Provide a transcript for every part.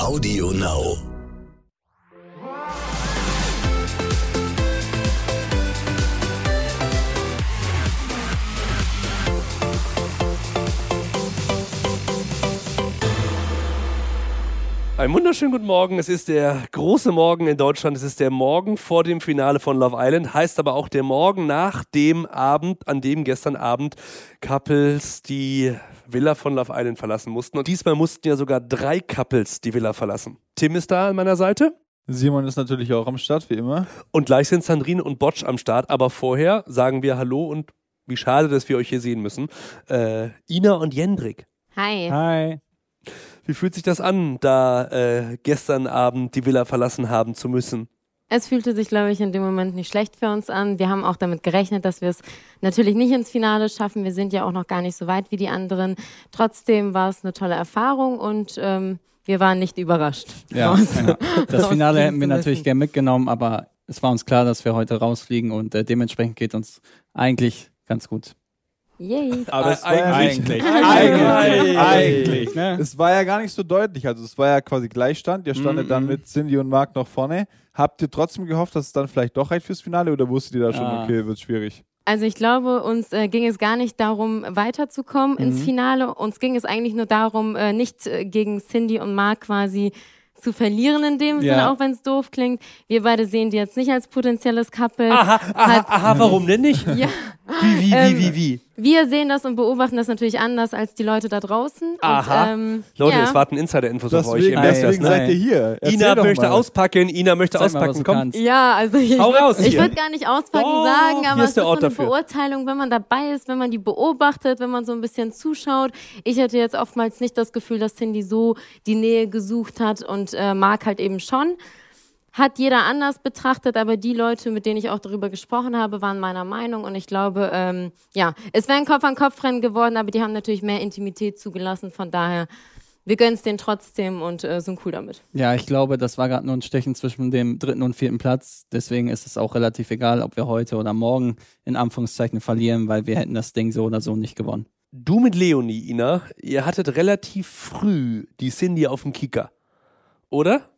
Audio Now. Einen wunderschönen guten Morgen. Es ist der große Morgen in Deutschland. Es ist der Morgen vor dem Finale von Love Island. Heißt aber auch der Morgen nach dem Abend, an dem gestern Abend Couples die Villa von Love Island verlassen mussten. Und diesmal mussten ja sogar drei Couples die Villa verlassen. Tim ist da an meiner Seite. Simon ist natürlich auch am Start, wie immer. Und gleich sind Sandrine und Botsch am Start. Aber vorher sagen wir Hallo und wie schade, dass wir euch hier sehen müssen. Äh, Ina und Jendrik. Hi. Hi. Wie fühlt sich das an, da äh, gestern Abend die Villa verlassen haben zu müssen? Es fühlte sich, glaube ich, in dem Moment nicht schlecht für uns an. Wir haben auch damit gerechnet, dass wir es natürlich nicht ins Finale schaffen. Wir sind ja auch noch gar nicht so weit wie die anderen. Trotzdem war es eine tolle Erfahrung und ähm, wir waren nicht überrascht. Ja, raus- genau. Das Finale hätten wir natürlich gern mitgenommen, aber es war uns klar, dass wir heute rausfliegen und äh, dementsprechend geht uns eigentlich ganz gut. Yay. Aber es war ja Eigentlich. Eigentlich. Eigentlich, ne? Es war ja gar nicht so deutlich. Also es war ja quasi Gleichstand. Ihr standet Mhm. dann mit Cindy und Marc noch vorne. Habt ihr trotzdem gehofft, dass es dann vielleicht doch reicht fürs Finale oder wusstet ihr da schon, Ah. okay, wird schwierig? Also ich glaube, uns äh, ging es gar nicht darum, weiterzukommen ins Finale. Uns ging es eigentlich nur darum, äh, nicht äh, gegen Cindy und Mark quasi zu verlieren in dem Ja. Sinne, auch wenn es doof klingt. Wir beide sehen die jetzt nicht als potenzielles Couple. Aha, aha, Hat- aha, warum denn nicht? Ja. Wie, wie, Ähm, wie, wie, wie? Wir sehen das und beobachten das natürlich anders als die Leute da draußen. Aha. Und, ähm, Leute, ja. es warten Insider-Infos auf euch. Ihr Deswegen, merkt das, ne? seid ihr hier. Erzähl Ina möchte mal. auspacken, Ina möchte Zeig mal, auspacken. du Komm. kannst. Ja, also ich, ich würde gar nicht auspacken Doch, sagen, aber ist es der ist so Ort eine dafür. Beurteilung, wenn man dabei ist, wenn man die beobachtet, wenn man so ein bisschen zuschaut. Ich hatte jetzt oftmals nicht das Gefühl, dass Cindy so die Nähe gesucht hat und äh, Marc halt eben schon. Hat jeder anders betrachtet, aber die Leute, mit denen ich auch darüber gesprochen habe, waren meiner Meinung und ich glaube, ähm, ja, es wäre ein Kopf-an-Kopf-Rennen geworden, aber die haben natürlich mehr Intimität zugelassen, von daher, wir gönnen es denen trotzdem und äh, sind cool damit. Ja, ich glaube, das war gerade nur ein Stechen zwischen dem dritten und vierten Platz. Deswegen ist es auch relativ egal, ob wir heute oder morgen in Anführungszeichen verlieren, weil wir hätten das Ding so oder so nicht gewonnen. Du mit Leonie, Ina, ihr hattet relativ früh die Cindy auf dem Kicker. Oder?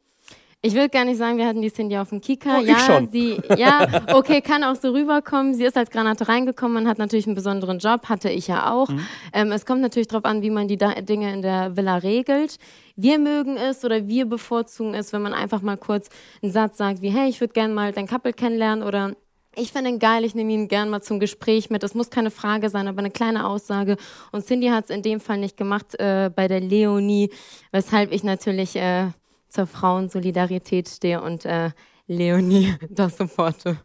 Ich will gar nicht sagen, wir hatten die Cindy auf dem Kicker. Oh, ja, schon. sie, ja, okay, kann auch so rüberkommen. Sie ist als Granate reingekommen und hat natürlich einen besonderen Job, hatte ich ja auch. Mhm. Ähm, es kommt natürlich darauf an, wie man die da Dinge in der Villa regelt. Wir mögen es oder wir bevorzugen es, wenn man einfach mal kurz einen Satz sagt, wie, hey, ich würde gerne mal dein Couple kennenlernen oder ich finde ihn geil, ich nehme ihn gern mal zum Gespräch mit. Es muss keine Frage sein, aber eine kleine Aussage. Und Cindy hat es in dem Fall nicht gemacht äh, bei der Leonie, weshalb ich natürlich äh, zur Frauensolidarität stehe und äh, Leonie das supporte.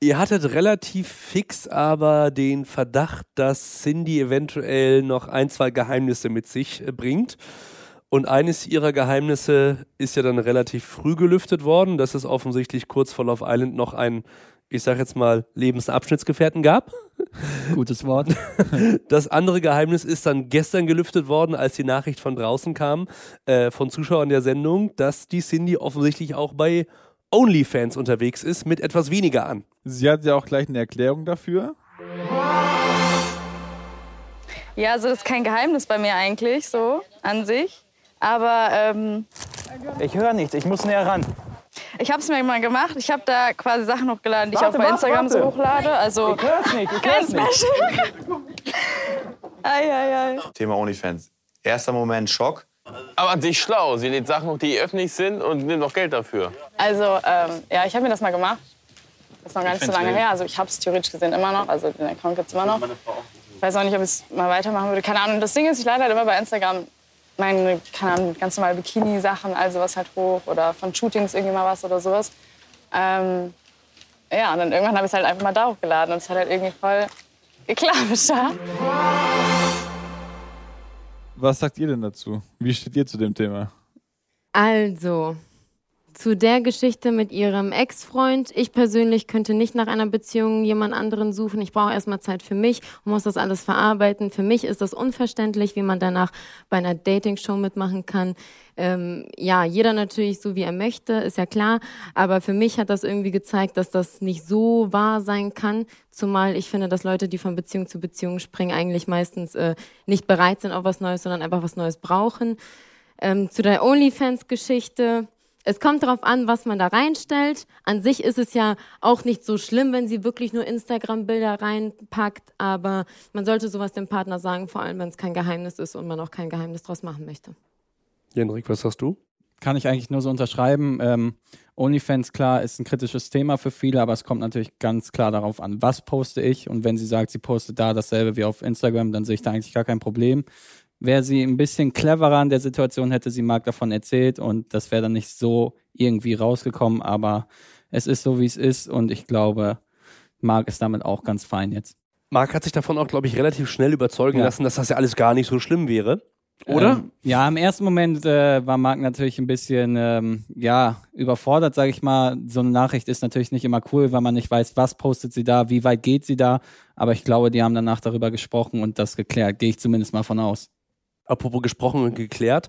Ihr hattet relativ fix aber den Verdacht, dass Cindy eventuell noch ein, zwei Geheimnisse mit sich äh, bringt. Und eines ihrer Geheimnisse ist ja dann relativ früh gelüftet worden, dass es offensichtlich kurz vor Love Island noch einen, ich sag jetzt mal, Lebensabschnittsgefährten gab. Gutes Wort. Das andere Geheimnis ist dann gestern gelüftet worden, als die Nachricht von draußen kam, äh, von Zuschauern der Sendung, dass die Cindy offensichtlich auch bei OnlyFans unterwegs ist, mit etwas weniger an. Sie hat ja auch gleich eine Erklärung dafür. Ja, also das ist kein Geheimnis bei mir eigentlich so an sich. Aber ähm, Ich höre nichts, ich muss näher ran. Ich habe es mir mal gemacht. Ich habe da quasi Sachen hochgeladen, die ich Warte, auch bei warte, Instagram so warte. hochlade. Also Ich hör's nicht, ich kein hör's nicht. Special. ei, ei, ei. Thema OnlyFans. Erster Moment Schock. Aber an sich schlau. Sie lädt Sachen hoch, die öffentlich sind und nimmt noch Geld dafür. Also ähm, ja, ich habe mir das mal gemacht. Das ist noch gar nicht so lange her. Also ich habe es theoretisch gesehen immer noch. Also den Account gibt's immer noch. Ich weiß auch nicht, ob ich es mal weitermachen würde. Keine Ahnung. Das Ding ist, ich lade halt immer bei Instagram meine, keine Ahnung, ganz normale Bikini-Sachen, also was halt hoch oder von Shootings irgendwie mal was oder sowas. Ähm, ja, und dann irgendwann habe ich es halt einfach mal da hochgeladen und es hat halt irgendwie voll geklappt. Ja? Was sagt ihr denn dazu? Wie steht ihr zu dem Thema? Also, zu der Geschichte mit ihrem Ex-Freund. Ich persönlich könnte nicht nach einer Beziehung jemand anderen suchen. Ich brauche erstmal Zeit für mich und muss das alles verarbeiten. Für mich ist das unverständlich, wie man danach bei einer Dating-Show mitmachen kann. Ähm, ja, jeder natürlich so, wie er möchte, ist ja klar. Aber für mich hat das irgendwie gezeigt, dass das nicht so wahr sein kann. Zumal ich finde, dass Leute, die von Beziehung zu Beziehung springen, eigentlich meistens äh, nicht bereit sind auf was Neues, sondern einfach was Neues brauchen. Ähm, zu der OnlyFans-Geschichte. Es kommt darauf an, was man da reinstellt. An sich ist es ja auch nicht so schlimm, wenn sie wirklich nur Instagram-Bilder reinpackt, aber man sollte sowas dem Partner sagen, vor allem wenn es kein Geheimnis ist und man auch kein Geheimnis draus machen möchte. Jendrik, was sagst du? Kann ich eigentlich nur so unterschreiben. Ähm, OnlyFans, klar, ist ein kritisches Thema für viele, aber es kommt natürlich ganz klar darauf an, was poste ich. Und wenn sie sagt, sie postet da dasselbe wie auf Instagram, dann sehe ich da eigentlich gar kein Problem. Wäre sie ein bisschen cleverer an der Situation, hätte sie Marc davon erzählt und das wäre dann nicht so irgendwie rausgekommen, aber es ist so, wie es ist und ich glaube, Marc ist damit auch ganz fein jetzt. Marc hat sich davon auch, glaube ich, relativ schnell überzeugen Ja. lassen, dass das ja alles gar nicht so schlimm wäre. Oder? Ähm, ja, im ersten Moment äh, war Marc natürlich ein bisschen ähm, ja überfordert, sage ich mal. So eine Nachricht ist natürlich nicht immer cool, weil man nicht weiß, was postet sie da, wie weit geht sie da. Aber ich glaube, die haben danach darüber gesprochen und das geklärt. Gehe ich zumindest mal von aus. Apropos gesprochen und geklärt.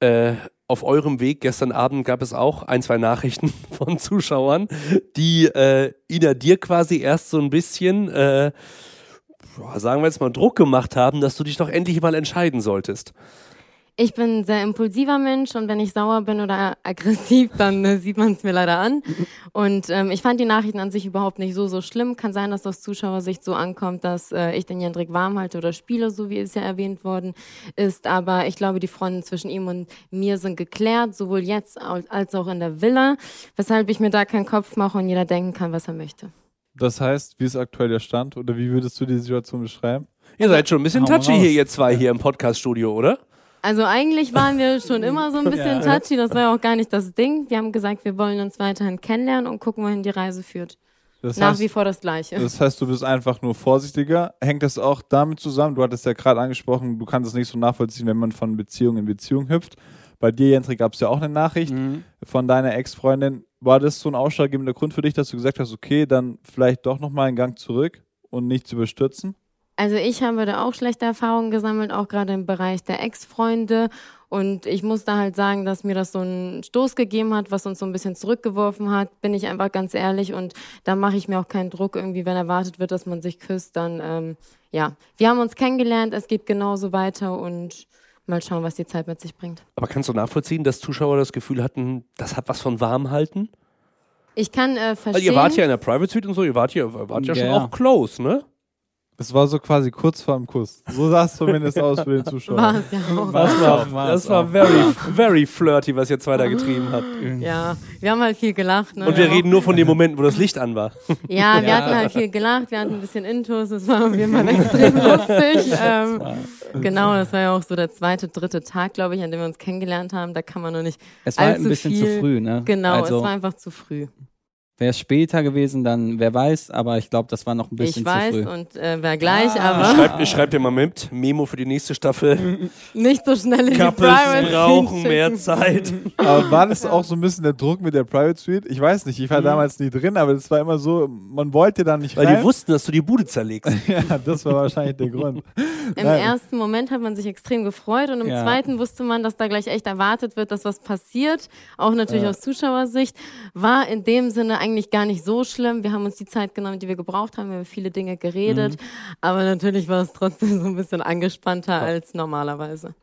Äh, auf eurem Weg gestern Abend gab es auch ein, zwei Nachrichten von Zuschauern, die äh, Ina dir quasi erst so ein bisschen, äh, sagen wir jetzt mal, Druck gemacht haben, dass du dich doch endlich mal entscheiden solltest. Ich bin ein sehr impulsiver Mensch und wenn ich sauer bin oder aggressiv, dann äh, sieht man es mir leider an. Und ähm, ich fand die Nachrichten an sich überhaupt nicht so, so schlimm. Kann sein, dass aus Zuschauersicht so ankommt, dass äh, ich den Jendrik warm halte oder spiele, so wie es ja erwähnt worden ist. Aber ich glaube, die Fronten zwischen ihm und mir sind geklärt, sowohl jetzt als auch in der Villa, weshalb ich mir da keinen Kopf mache und jeder denken kann, was er möchte. Das heißt, wie ist aktuell der Stand oder wie würdest du die Situation beschreiben? Ihr seid schon ein bisschen touchy hier, ihr zwei hier im Podcast-Studio, oder? Also eigentlich waren wir schon immer so ein bisschen Ja. touchy, das war ja auch gar nicht das Ding. Wir haben gesagt, wir wollen uns weiterhin kennenlernen und gucken, wohin die Reise führt. Das Nach heißt, wie vor das Gleiche. das heißt, du bist einfach nur vorsichtiger. Hängt das auch damit zusammen? Du hattest ja gerade angesprochen, du kannst es nicht so nachvollziehen, wenn man von Beziehung in Beziehung hüpft. Bei dir, Jentrik, gab es ja auch eine Nachricht von deiner Ex-Freundin. War das so ein ausschlaggebender Grund für dich, dass du gesagt hast, okay, dann vielleicht doch nochmal einen Gang zurück und nicht zu überstürzen? Also ich habe da auch schlechte Erfahrungen gesammelt, auch gerade im Bereich der Ex-Freunde. Und ich muss da halt sagen, dass mir das so einen Stoß gegeben hat, was uns so ein bisschen zurückgeworfen hat, bin ich einfach ganz ehrlich. Und da mache ich mir auch keinen Druck irgendwie, wenn erwartet wird, dass man sich küsst, dann ähm, ja. Wir haben uns kennengelernt, es geht genauso weiter und mal schauen, was die Zeit mit sich bringt. Aber kannst du nachvollziehen, dass Zuschauer das Gefühl hatten, das hat was von warm halten? Ich kann äh, Weil verstehen. ihr wart ja in der Private Suite und so, ihr wart ja, wart ja, Ja, schon ja. auch close, ne? Es war so quasi kurz vor dem Kuss. So sah es zumindest aus für den Zuschauer. war es ja auch. Das war, das war very, very flirty, was ihr zwei da getrieben habt. Ja, wir haben halt viel gelacht. Ne? Und wir haben reden nur von den Momenten, wo das Licht an war. Ja, wir Ja. hatten halt viel gelacht, wir hatten ein bisschen Intus, das war auf jeden Fall extrem lustig. Ähm, genau, das war ja auch so der zweite, dritte Tag, glaube ich, an dem wir uns kennengelernt haben. Da kann man noch nicht. Es war halt ein bisschen viel. zu früh, ne? Genau, also, es war einfach zu früh. Wäre es später gewesen, dann wer weiß, aber ich glaube, das war noch ein bisschen Ich weiß zu früh. und äh, wer gleich, Ich aber schreibe ich schreib dir mal mit, Memo für die nächste Staffel. nicht so schnell in die Couples Private brauchen Suite mehr. Zeit. Aber war das auch so ein bisschen der Druck mit der Private Suite? Ich weiß nicht, ich war Mhm. damals nie drin, aber das war immer so, man wollte da nicht Weil rein. die wussten, dass du die Bude zerlegst. ja, das war wahrscheinlich der Grund. Im Nein. ersten Moment hat man sich extrem gefreut und im Ja. zweiten wusste man, dass da gleich echt erwartet wird, dass was passiert. Auch natürlich aus Zuschauersicht. War in dem Sinne eigentlich gar nicht so schlimm. Wir haben uns die Zeit genommen, die wir gebraucht haben. Wir haben über viele Dinge geredet. Aber natürlich war es trotzdem so ein bisschen angespannter als normalerweise.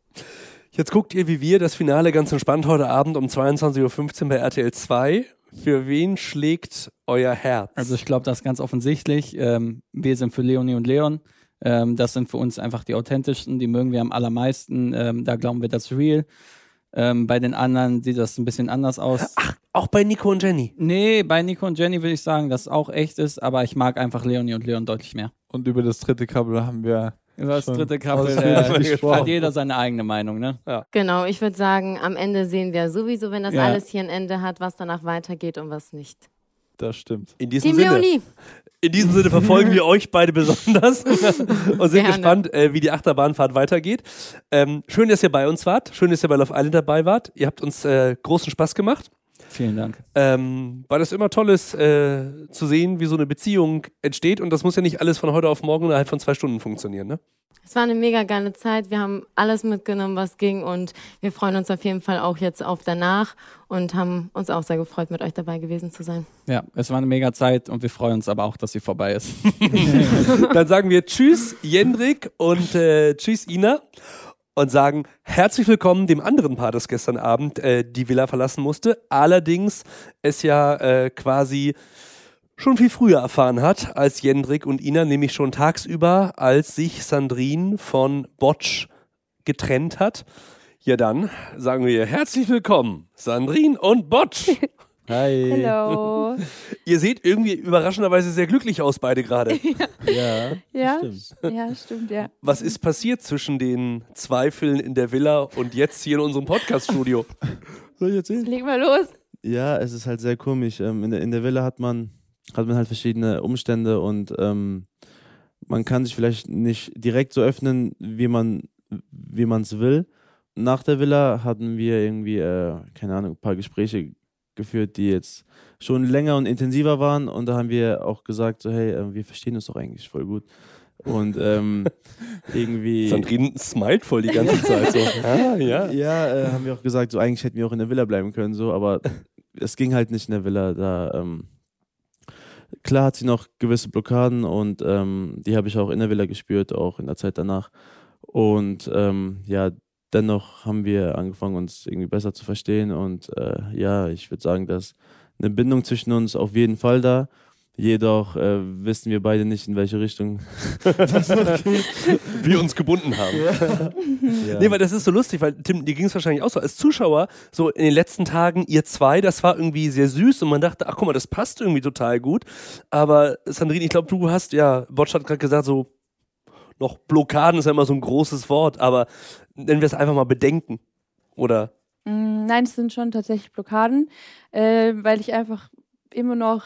Jetzt guckt ihr wie wir das Finale ganz entspannt heute Abend um 22.15 Uhr bei RTL 2. Für wen schlägt euer Herz? Also ich glaube, das ist ganz offensichtlich. Ähm, wir sind für Leonie und Leon. Ähm, das sind für uns einfach die authentischsten, die mögen wir am allermeisten. Ähm, da glauben wir, das ist real. Ähm, bei den anderen sieht das ein bisschen anders aus. Ach, auch bei Nico und Jenny. Nee, bei Nico und Jenny würde ich sagen, dass es auch echt ist, aber ich mag einfach Leonie und Leon deutlich mehr. Und über das dritte Couple haben wir Über das Schon dritte Couple ausführlich äh, gesprochen. hat jeder seine eigene Meinung, ne? Genau, ich würde sagen, am Ende sehen wir sowieso, wenn das Ja. alles hier ein Ende hat, was danach weitergeht und was nicht. Das stimmt. In diesem Team Sinne. Leonie. In diesem Sinne verfolgen wir euch beide besonders und sind Gerne. gespannt, äh, wie die Achterbahnfahrt weitergeht. Ähm, schön, dass ihr bei uns wart. Schön, dass ihr bei Love Island dabei wart. Ihr habt uns äh, großen Spaß gemacht. Vielen Dank. Ähm, weil es immer toll ist, äh, zu sehen, wie so eine Beziehung entsteht. Und das muss ja nicht alles von heute auf morgen innerhalb von zwei Stunden funktionieren. Ne? Es war eine mega geile Zeit. Wir haben alles mitgenommen, was ging und wir freuen uns auf jeden Fall auch jetzt auf danach und haben uns auch sehr gefreut, mit euch dabei gewesen zu sein. Ja, es war eine mega Zeit und wir freuen uns aber auch, dass sie vorbei ist. Dann sagen wir Tschüss, Jendrik und äh, Tschüss, Ina. Und sagen herzlich willkommen dem anderen Paar, das gestern Abend äh, die Villa verlassen musste. Allerdings es ja äh, quasi schon viel früher erfahren hat als Jendrik und Ina, nämlich schon tagsüber, als sich Sandrine von Botsch getrennt hat. Ja, dann sagen wir herzlich willkommen, Sandrine und Botsch. Hi. Hello. Ihr seht irgendwie überraschenderweise sehr glücklich aus, beide gerade. Ja. Ja, Stimmt. ja, stimmt, ja. Was ist passiert zwischen den Zweifeln in der Villa und jetzt hier in unserem Podcast-Studio? Soll ich erzählen? Leg mal los. Ja, es ist halt sehr komisch. Ähm, in, der, in der Villa hat man, hat man halt verschiedene Umstände und ähm, man kann sich vielleicht nicht direkt so öffnen, wie man wie es will. Nach der Villa hatten wir irgendwie, äh, keine Ahnung, ein paar Gespräche geführt, die jetzt schon länger und intensiver waren und da haben wir auch gesagt, so hey, äh, wir verstehen uns doch eigentlich voll gut. Und ähm, irgendwie. Sandrine smilet voll die ganze Zeit so. Ah, ja. Ja, äh, haben wir auch gesagt, so eigentlich hätten wir auch in der Villa bleiben können, so, aber es ging halt nicht in der Villa. Da ähm, klar hat sie noch gewisse Blockaden und ähm, die habe ich auch in der Villa gespürt, auch in der Zeit danach. Und ähm, ja, dennoch haben wir angefangen, uns irgendwie besser zu verstehen. Und äh, ja, ich würde sagen, dass eine Bindung zwischen uns auf jeden Fall da. Jedoch äh, wissen wir beide nicht, in welche Richtung. Wir uns gebunden haben. Ja. Nee, weil das ist so lustig, weil Tim, dir ging es wahrscheinlich auch so. Als Zuschauer, so in den letzten Tagen, ihr zwei, das war irgendwie sehr süß und man dachte, ach guck mal, das passt irgendwie total gut. Aber Sandrine, ich glaube, du hast, ja, Botsch hat gerade gesagt, so noch Blockaden ist ja immer so ein großes Wort, aber nennen wir es einfach mal Bedenken. Oder Mm, Nein, es sind schon tatsächlich Blockaden, äh, weil ich einfach immer noch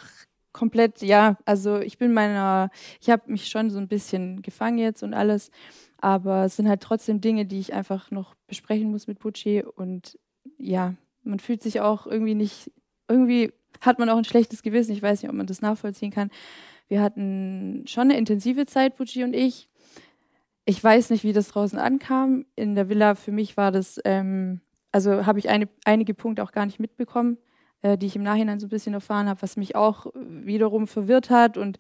komplett, ja, also ich bin meiner, ich habe mich schon so ein bisschen gefangen jetzt und alles, aber es sind halt trotzdem Dinge, die ich einfach noch besprechen muss mit Bucci und ja, man fühlt sich auch irgendwie nicht, irgendwie hat man auch ein schlechtes Gewissen, ich weiß nicht, ob man das nachvollziehen kann. Wir hatten schon eine intensive Zeit, Bucci und ich. Ich weiß nicht, wie das draußen ankam. In der Villa für mich war das, ähm, also habe ich eine, einige Punkte auch gar nicht mitbekommen, äh, die ich im Nachhinein so ein bisschen erfahren habe, was mich auch wiederum verwirrt hat und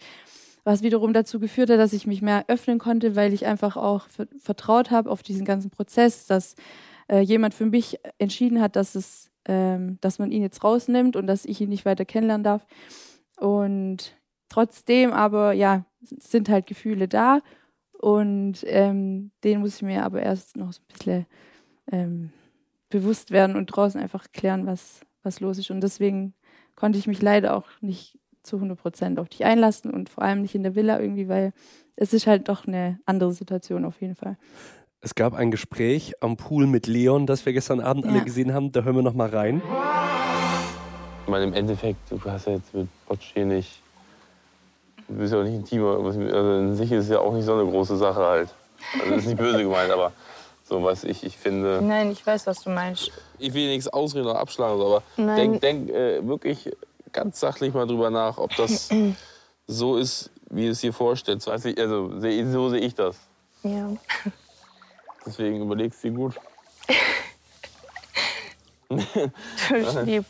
was wiederum dazu geführt hat, dass ich mich mehr öffnen konnte, weil ich einfach auch ver vertraut habe auf diesen ganzen Prozess, dass äh, jemand für mich entschieden hat, dass es, ähm, dass man ihn jetzt rausnimmt und dass ich ihn nicht weiter kennenlernen darf. Und trotzdem aber, ja, sind halt Gefühle da und ähm, denen muss ich mir aber erst noch so ein bisschen ähm, bewusst werden und draußen einfach klären, was, was los ist. Und deswegen konnte ich mich leider auch nicht zu 100 Prozent auf dich einlassen und vor allem nicht in der Villa irgendwie, weil es ist halt doch eine andere Situation auf jeden Fall. es gab ein Gespräch am Pool mit Leon, das wir gestern Abend alle Ja. gesehen haben. Da hören wir noch mal rein. Ich meine, im Endeffekt, du hast ja jetzt mit Botsch hier nicht. Du bist ja auch nicht ein Team. Also in sich ist es ja auch nicht so eine große Sache halt. Also das ist nicht böse gemeint, aber so was ich, ich finde. Nein, ich weiß, was du meinst. Ich will nichts ausreden oder abschlagen, aber Nein. denk, denk äh, wirklich ganz sachlich mal drüber nach, ob das so ist, wie du es dir vorstellst. Weiß ich, also seh- so sehe ich das. Ja. Deswegen überlegst du dir gut. Ich lieb.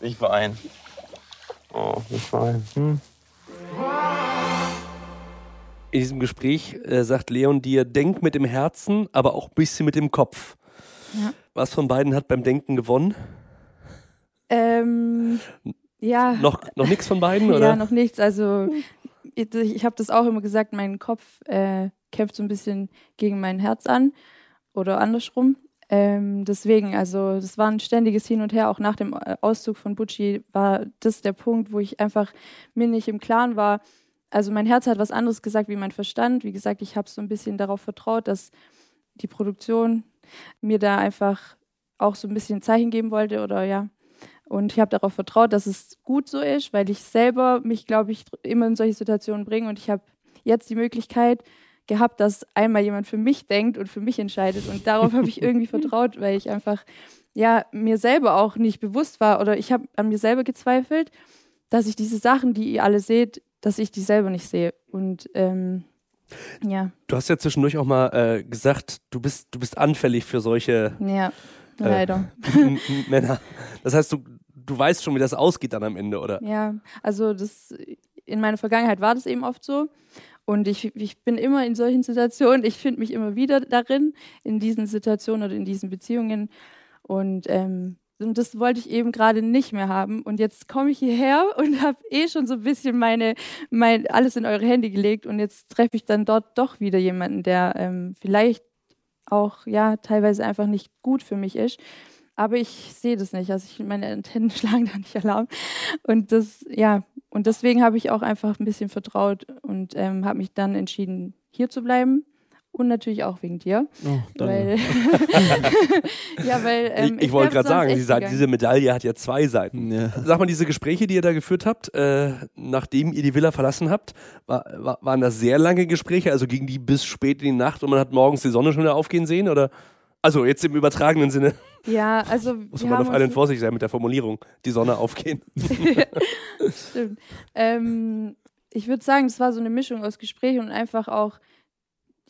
Nicht weinen. Oh, nicht weinen. Hm. In diesem Gespräch äh, sagt Leon dir, denk mit dem Herzen, aber auch ein bisschen mit dem Kopf. Ja. Was von beiden hat beim Denken gewonnen? Ähm, ja. Noch, noch nichts von beiden, oder? Ja, noch nichts. Also ich, ich habe das auch immer gesagt, mein Kopf äh, kämpft so ein bisschen gegen mein Herz an oder andersrum. Ähm, deswegen, also das war ein ständiges Hin und Her. Auch nach dem äh, Auszug von Bucci war das der Punkt, wo ich einfach mir nicht im Klaren war. Also mein Herz hat was anderes gesagt wie mein Verstand. Wie gesagt, ich habe so ein bisschen darauf vertraut, dass die Produktion mir da einfach auch so ein bisschen ein Zeichen geben wollte oder ja. Und ich habe darauf vertraut, dass es gut so ist, weil ich selber mich, glaube ich, immer in solche Situationen bringe und ich habe jetzt die Möglichkeit gehabt, dass einmal jemand für mich denkt und für mich entscheidet. Und darauf habe ich irgendwie vertraut, weil ich einfach ja mir selber auch nicht bewusst war oder ich habe an mir selber gezweifelt, dass ich diese Sachen, die ihr alle seht, dass ich die selber nicht sehe. Und ähm, ja, Du hast ja zwischendurch auch mal äh, gesagt, du bist, du bist anfällig für solche ja, Äh, leider. M- Männer. Das heißt, du, du weißt schon, wie das ausgeht dann am Ende, oder? Ja, also das in meiner Vergangenheit war das eben oft so. Und ich, ich bin immer in solchen Situationen, ich finde mich immer wieder darin, in diesen Situationen oder in diesen Beziehungen. Und, ähm, und das wollte ich eben gerade nicht mehr haben. Und jetzt komme ich hierher und habe eh schon so ein bisschen meine, mein, alles in eure Hände gelegt. Und jetzt treffe ich dann dort doch wieder jemanden, der ähm, vielleicht auch ja teilweise einfach nicht gut für mich ist. Aber ich sehe das nicht. Also ich, meine Antennen schlagen da nicht Alarm. Und das, ja, und deswegen habe ich auch einfach ein bisschen vertraut und ähm, habe mich dann entschieden, hier zu bleiben. Und natürlich auch wegen dir. Oh, weil, ja, weil ähm, ich, ich wollte gerade sagen, sie sagt, diese Medaille hat ja zwei Seiten. Ja. Sag mal, diese Gespräche, die ihr da geführt habt, äh, nachdem ihr die Villa verlassen habt, war, war, waren das sehr lange Gespräche? Also gingen die bis spät in die Nacht und man hat morgens die Sonne schon wieder aufgehen sehen? Oder? Also jetzt im übertragenen Sinne Ja, also muss man auf allen vorsichtig sein mit der Formulierung. Die Sonne aufgehen. Stimmt. Ähm, ich würde sagen, es war so eine Mischung aus Gesprächen und einfach auch,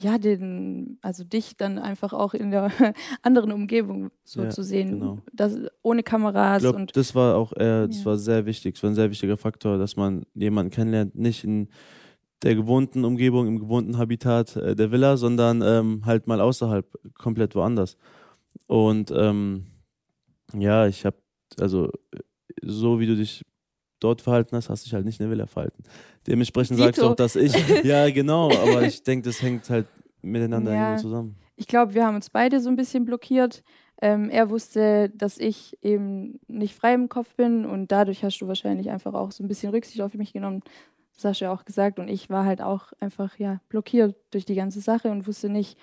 ja, den, also dich dann einfach auch in der anderen Umgebung so Ja, zu sehen. genau. Das, ohne Kameras glaube, und das war auch, äh, das Ja. war sehr wichtig. Es war ein sehr wichtiger Faktor, dass man jemanden kennenlernt, nicht in der gewohnten Umgebung, im gewohnten Habitat äh, der Villa, sondern ähm, halt mal außerhalb, komplett woanders. Und ähm, ja, ich habe, also so wie du dich dort verhalten hast, hast du dich halt nicht in der Villa verhalten. Dementsprechend sagst du Dito. auch, dass ich, ja genau, aber ich denke, das hängt halt miteinander Ja. irgendwo zusammen. ich glaube, wir haben uns beide so ein bisschen blockiert. Ähm, er wusste, dass ich eben nicht frei im Kopf bin und dadurch hast du wahrscheinlich einfach auch so ein bisschen Rücksicht auf mich genommen. Das hast du ja auch gesagt und ich war halt auch einfach ja blockiert durch die ganze Sache und wusste nicht,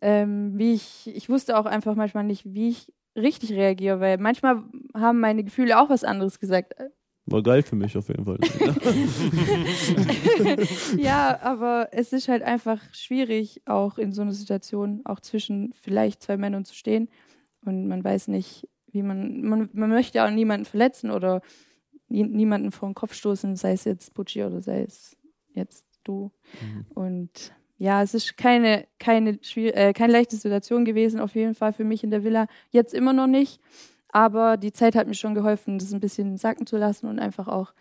ähm, wie ich, ich wusste auch einfach manchmal nicht, wie ich richtig reagiere, weil manchmal haben meine Gefühle auch was anderes gesagt. War geil für mich auf jeden Fall. ja, aber es ist halt einfach schwierig, auch in so einer Situation, auch zwischen vielleicht zwei Männern zu stehen. Und man weiß nicht, wie man, man, man möchte auch niemanden verletzen oder nie, niemanden vor den Kopf stoßen, sei es jetzt Butchi oder sei es jetzt du. Und ja, es ist keine, keine, äh, keine leichte Situation gewesen, auf jeden Fall für mich in der Villa. Jetzt immer noch nicht. Aber die Zeit hat mir schon geholfen, das ein bisschen sacken zu lassen und einfach auch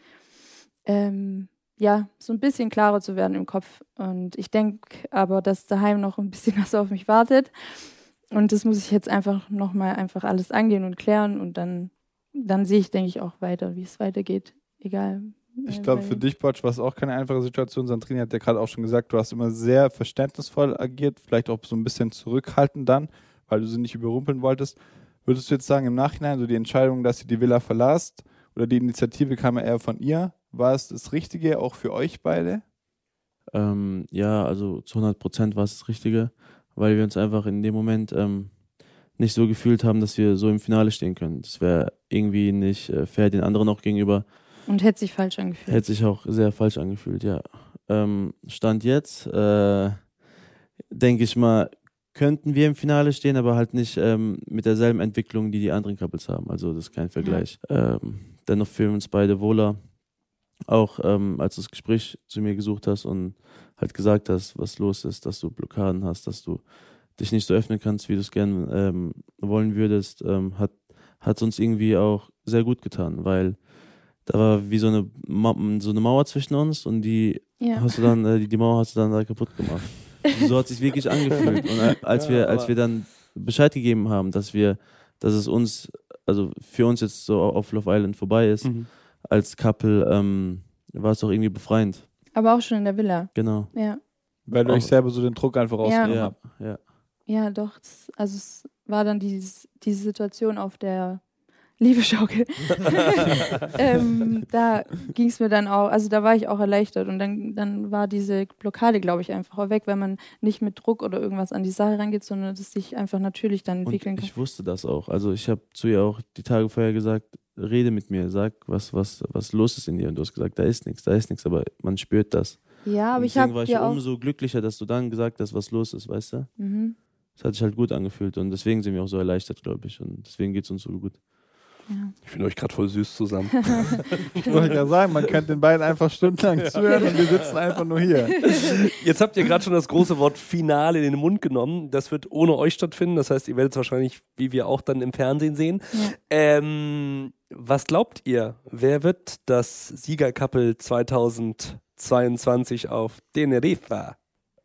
ähm, ja, so ein bisschen klarer zu werden im Kopf. Und ich denke aber, dass daheim noch ein bisschen was auf mich wartet. Und das muss ich jetzt einfach nochmal einfach alles angehen und klären. Und dann, dann sehe ich, denke ich, auch weiter, wie es weitergeht. Egal. Ich äh, glaube, weil- für dich, Botsch, war es auch keine einfache Situation. Sandrine hat ja gerade auch schon gesagt, du hast immer sehr verständnisvoll agiert, vielleicht auch so ein bisschen zurückhaltend dann, weil du sie nicht überrumpeln wolltest. Würdest du jetzt sagen, im Nachhinein, so die Entscheidung, dass ihr die Villa verlasst oder die Initiative kam ja eher von ihr, war es das Richtige auch für euch beide? Ähm, ja, also zu 100 Prozent war es das Richtige, weil wir uns einfach in dem Moment ähm, nicht so gefühlt haben, dass wir so im Finale stehen können. Das wäre irgendwie nicht äh, fair den anderen auch gegenüber. Und hätte sich falsch angefühlt. Hätte sich auch sehr falsch angefühlt, ja. Ähm, Stand jetzt, äh, denke ich mal, könnten wir im Finale stehen, aber halt nicht ähm, mit derselben Entwicklung, die die anderen Couples haben. Also das ist kein Vergleich. Ähm, dennoch fühlen uns beide wohler. Auch ähm, als du das Gespräch zu mir gesucht hast und halt gesagt hast, was los ist, dass du Blockaden hast, dass du dich nicht so öffnen kannst, wie du es gerne ähm, wollen würdest, ähm, hat hat uns irgendwie auch sehr gut getan, weil da war wie so eine, Ma so eine Mauer zwischen uns und die Ja. hast du dann, äh, die, die Mauer hast du dann da kaputt gemacht. So hat sich wirklich angefühlt. Und als Ja, wir, als wir dann Bescheid gegeben haben, dass wir, dass es uns, also für uns jetzt so auf Love Island vorbei ist, Mhm. als Couple, ähm, war es doch irgendwie befreiend. Aber auch schon in der Villa. Genau. Ja. Weil du euch selber so den Druck einfach rausgenommen Ja, habt. ja. Ja, doch. Also es war dann dieses, diese Situation auf der Liebeschaukel. ähm, da ging es mir dann auch, also da war ich auch erleichtert und dann, dann war diese Blockade, glaube ich, einfach auch weg, weil man nicht mit Druck oder irgendwas an die Sache rangeht, sondern dass sich einfach natürlich dann Und entwickeln kann. ich wusste das auch. Also ich habe zu ihr auch die Tage vorher gesagt, rede mit mir, sag, was, was, was los ist in dir. Und du hast gesagt, da ist nichts, da ist nichts, aber man spürt das. Ja, aber Und ich deswegen habe war ich umso glücklicher, dass du dann gesagt hast, was los ist, weißt du? Mhm. Es hat sich halt gut angefühlt und deswegen sind wir auch so erleichtert, glaube ich. Und deswegen geht es uns so gut. Ich finde euch gerade voll süß zusammen. Ich wollte gerade sagen, man könnte den beiden einfach stundenlang zuhören und wir sitzen einfach nur hier. Jetzt habt ihr gerade schon das große Wort Finale in den Mund genommen. Das wird ohne euch stattfinden. Das heißt, ihr werdet es wahrscheinlich, wie wir auch dann im Fernsehen sehen. Ja. Ähm, was glaubt ihr? Wer wird das Siegercouple 22 auf Teneriffa?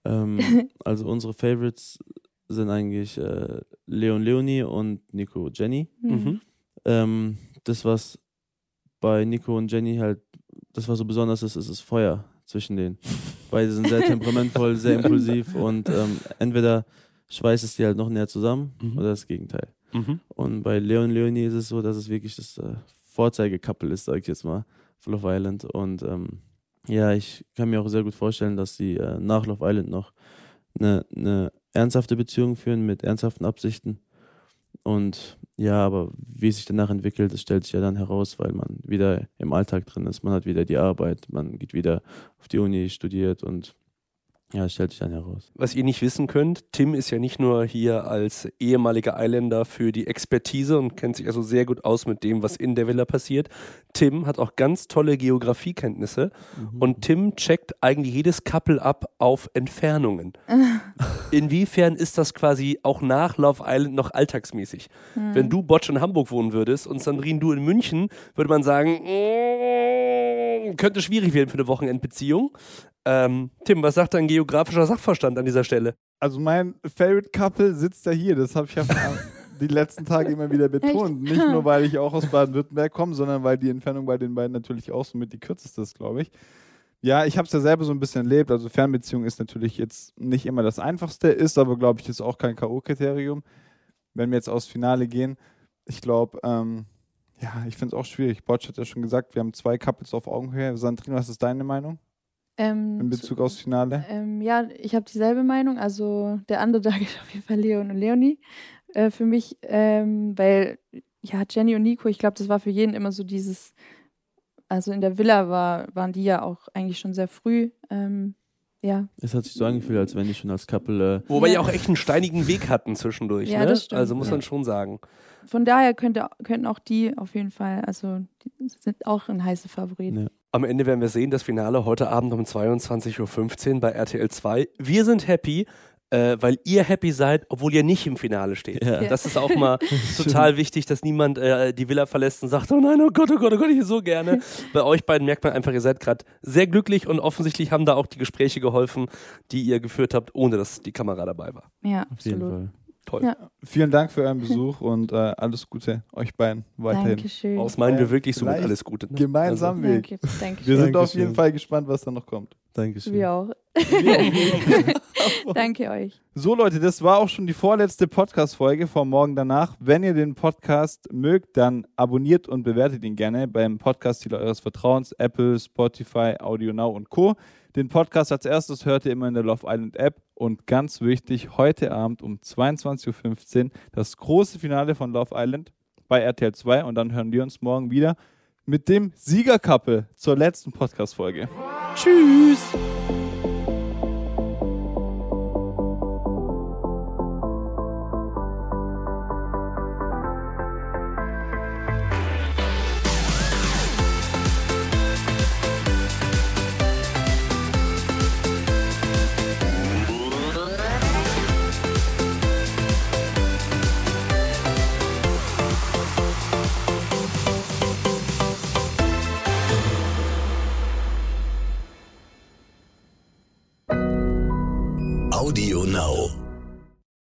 Ähm, also unsere Favorites sind eigentlich äh, Leon Leonie und Nico Jenny. Mhm. Ähm, das, was bei Nico und Jenny halt, das, was so besonders ist, ist das Feuer zwischen denen. Beide sind sehr temperamentvoll, sehr impulsiv und ähm, entweder schweißt es die halt noch näher zusammen Mhm. oder das Gegenteil. Mhm. Und bei Leon Leonie ist es so, dass es wirklich das äh, Vorzeigekappel ist, sag ich jetzt mal, für Love Island. Und ähm, ja, ich kann mir auch sehr gut vorstellen, dass sie äh, nach Love Island noch eine, eine ernsthafte Beziehung führen mit ernsthaften Absichten. Und ja, aber wie es sich danach entwickelt, das stellt sich ja dann heraus, weil man wieder im Alltag drin ist. Man hat wieder die Arbeit, man geht wieder auf die Uni, studiert und ja, stellt sich dann heraus. Was ihr nicht wissen könnt, Tim ist ja nicht nur hier als ehemaliger Islander für die Expertise und kennt sich also sehr gut aus mit dem, was in der Villa passiert. Tim hat auch ganz tolle Geografiekenntnisse und Tim checkt eigentlich jedes Couple ab auf Entfernungen. Inwiefern ist das quasi auch nach Love Island noch alltagsmäßig? Wenn du Botsch in Hamburg wohnen würdest und Sandrine du in München, würde man sagen, mm, könnte schwierig werden für eine Wochenendbeziehung. Ähm, Tim, was sagt dein geografischer Sachverstand an dieser Stelle? Also mein Favorite Couple sitzt ja hier. Das habe ich ja die letzten Tage immer wieder betont. Nicht nur, weil ich auch aus Baden-Württemberg komme, sondern weil die Entfernung bei den beiden natürlich auch somit die kürzeste ist, glaube ich. Ja, ich habe es ja selber so ein bisschen erlebt. Also Fernbeziehung ist natürlich jetzt nicht immer das Einfachste, ist aber, glaube ich, ist auch kein K.O.-Kriterium. Wenn wir jetzt aufs Finale gehen, ich glaube, ähm, ja, ich finde es auch schwierig. Botsch hat ja schon gesagt, wir haben zwei Couples auf Augenhöhe. Sandrine, was ist deine Meinung Ähm, in Bezug aufs Finale? Ähm, ja, ich habe dieselbe Meinung. Also der Underdog ist auf jeden Fall Leon und Leonie äh, für mich, ähm, weil ja Jenny und Nico, ich glaube, das war für jeden immer so dieses, also in der Villa war, waren die ja auch eigentlich schon sehr früh. Ähm, ja, Es hat sich so angefühlt, als wenn die schon als Couple äh, Wobei Ja. die auch echt einen steinigen Weg hatten zwischendurch. Ja, ne? das stimmt. Also muss Ja. man schon sagen. von daher könnte, könnten auch die auf jeden Fall, also die sind auch ein heißer Favorit. Ja. Am Ende werden wir sehen, das Finale heute Abend um 22.15 Uhr bei RTL 2. Wir sind happy, äh, weil ihr happy seid, obwohl ihr nicht im Finale steht. Ja. Das ist auch mal total wichtig, dass niemand äh, die Villa verlässt und sagt, oh nein, oh Gott, oh Gott, oh Gott, ich so gerne. Bei euch beiden merkt man einfach, ihr seid gerade sehr glücklich und offensichtlich haben da auch die Gespräche geholfen, die ihr geführt habt, ohne dass die Kamera dabei war. Ja, auf jeden absolut. Toll. Ja. Vielen Dank für euren Besuch und äh, alles Gute euch beiden weiterhin. Dankeschön. Das meinen wir wirklich so mit Vielleicht alles Gute. Ne? Gemeinsam Weg. Danke, danke. Wir sind auf Dankeschön. jeden Fall gespannt, was da noch kommt. Dankeschön. Wir auch. Danke euch. So Leute, das war auch schon die vorletzte Podcast-Folge vom Morgen danach. Wenn ihr den Podcast mögt, dann abonniert und bewertet ihn gerne beim Podcast-Dealer eures Vertrauens, Apple, Spotify, Audio Now und Co. Den Podcast als erstes hört ihr immer in der Love Island App und ganz wichtig, heute Abend um 22.15 Uhr das große Finale von Love Island bei RTL 2 und dann hören wir uns morgen wieder mit dem Siegerkappe zur letzten Podcast-Folge. Tschüss!